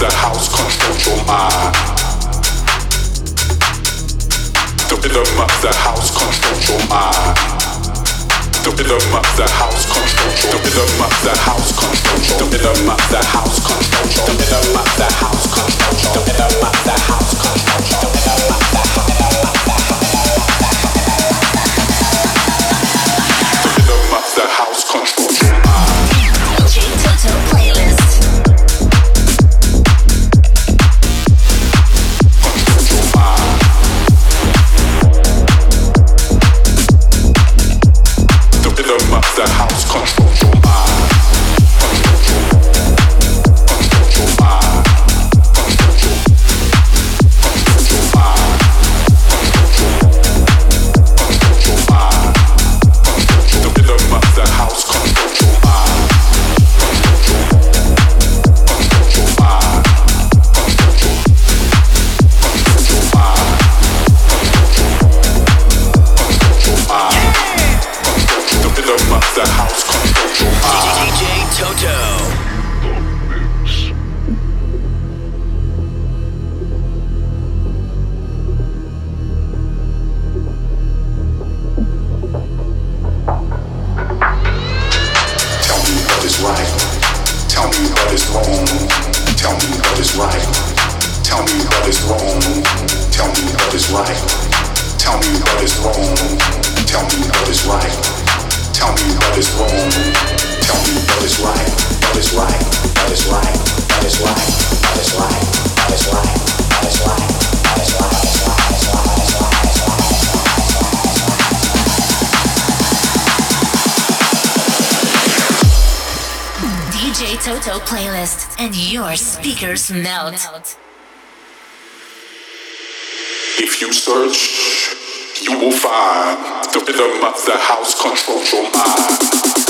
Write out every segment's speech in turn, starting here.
The house controls your mind. The rhythm of the house controls your mind. The rhythm of the house controls your. mind. The rhythm of the house controls your. mind. The rhythm of the house controls your. mind. The rhythm of the house controls your. mind. The rhythm of the house controls your. The rhythm of the house. The rhythm of the house controls your mind. DJ Toto. If you search, you will find the rhythm of the house controls your mind.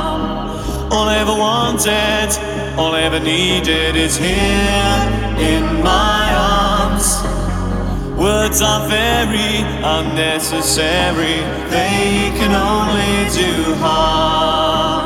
All I ever wanted, all I ever needed is here in my arms. Words are very unnecessary, they can only do harm.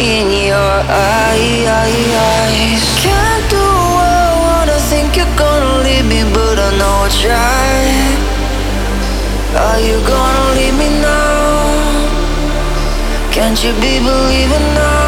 in your eyes. Can't do what I wanna think you're gonna leave me, but I know I tried. Are you gonna leave me now? Can't you be believing now?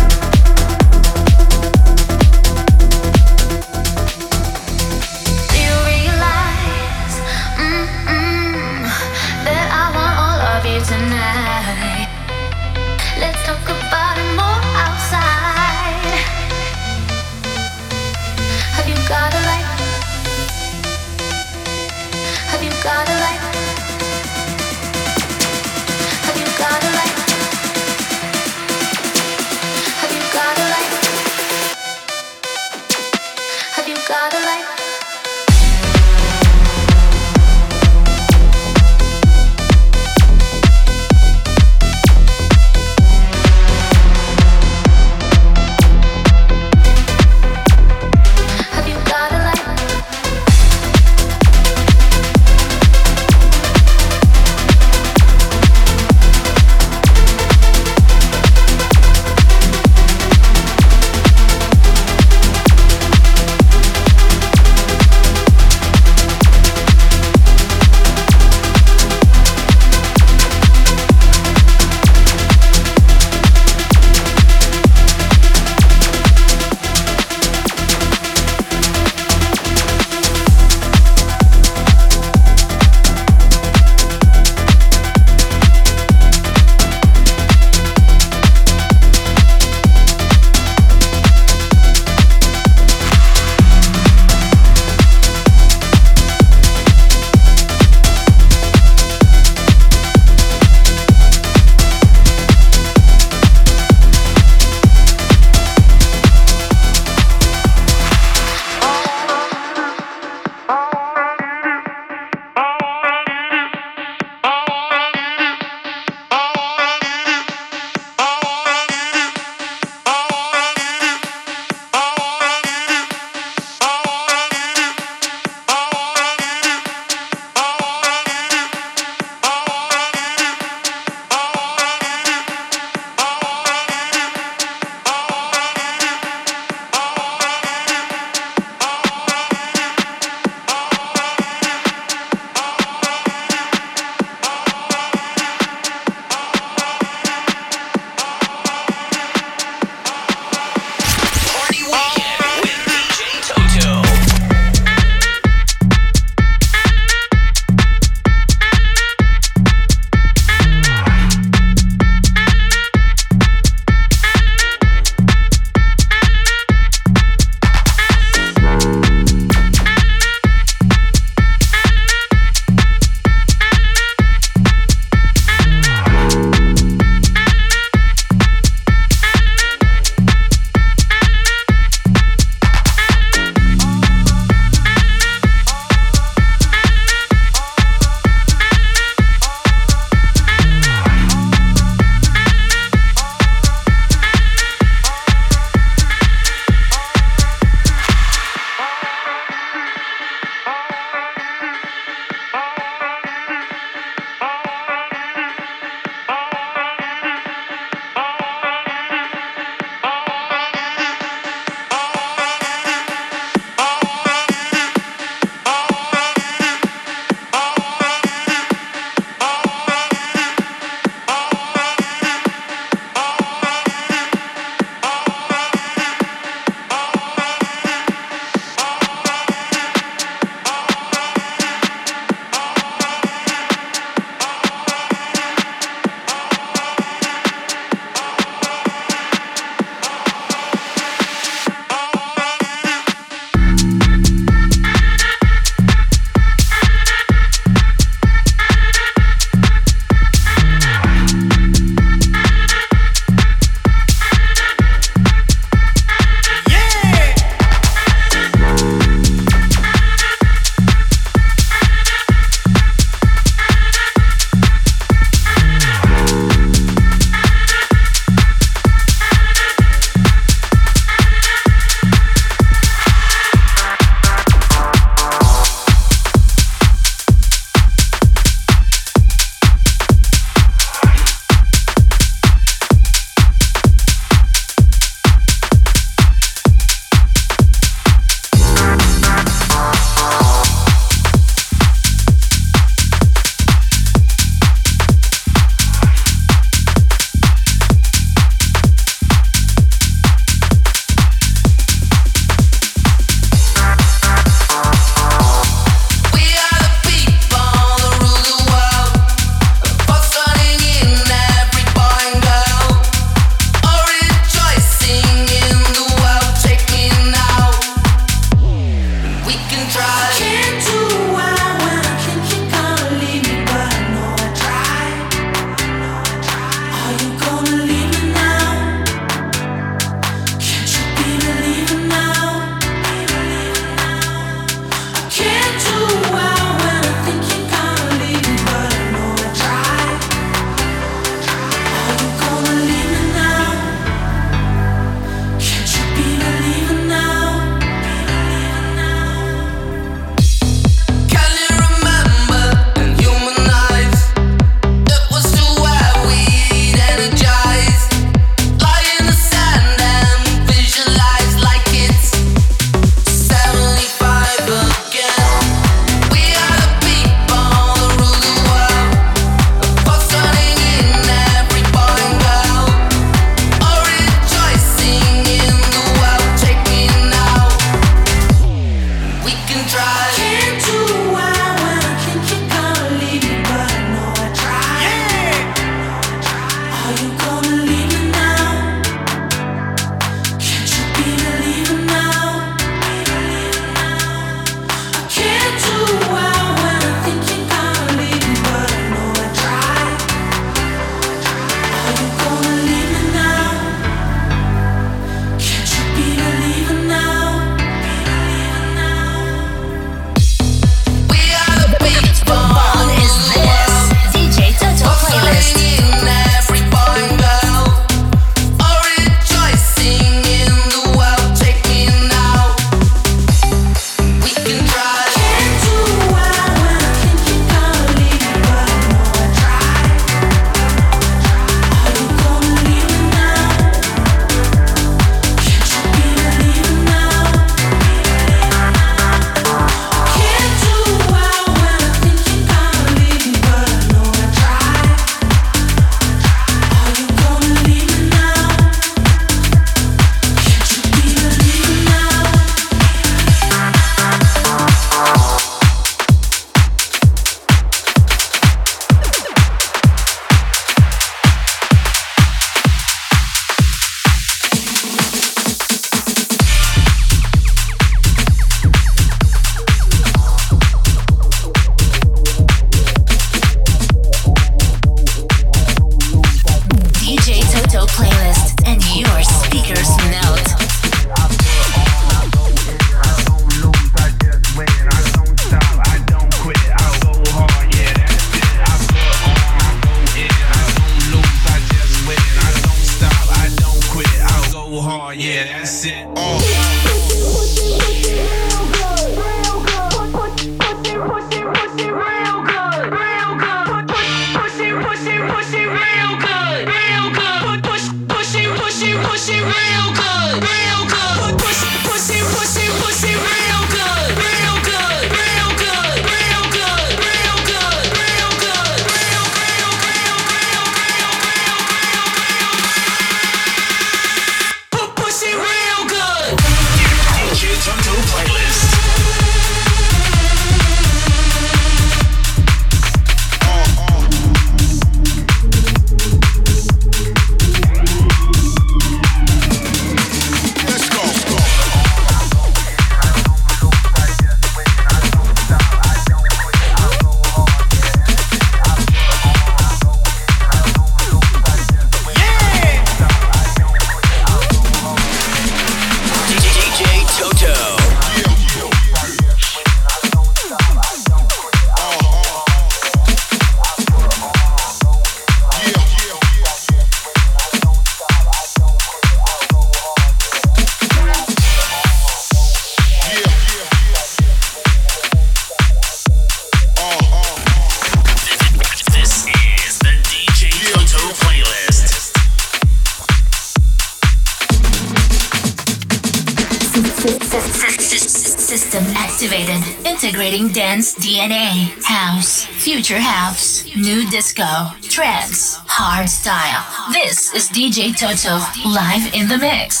DJ Toto live in the mix. In the mix.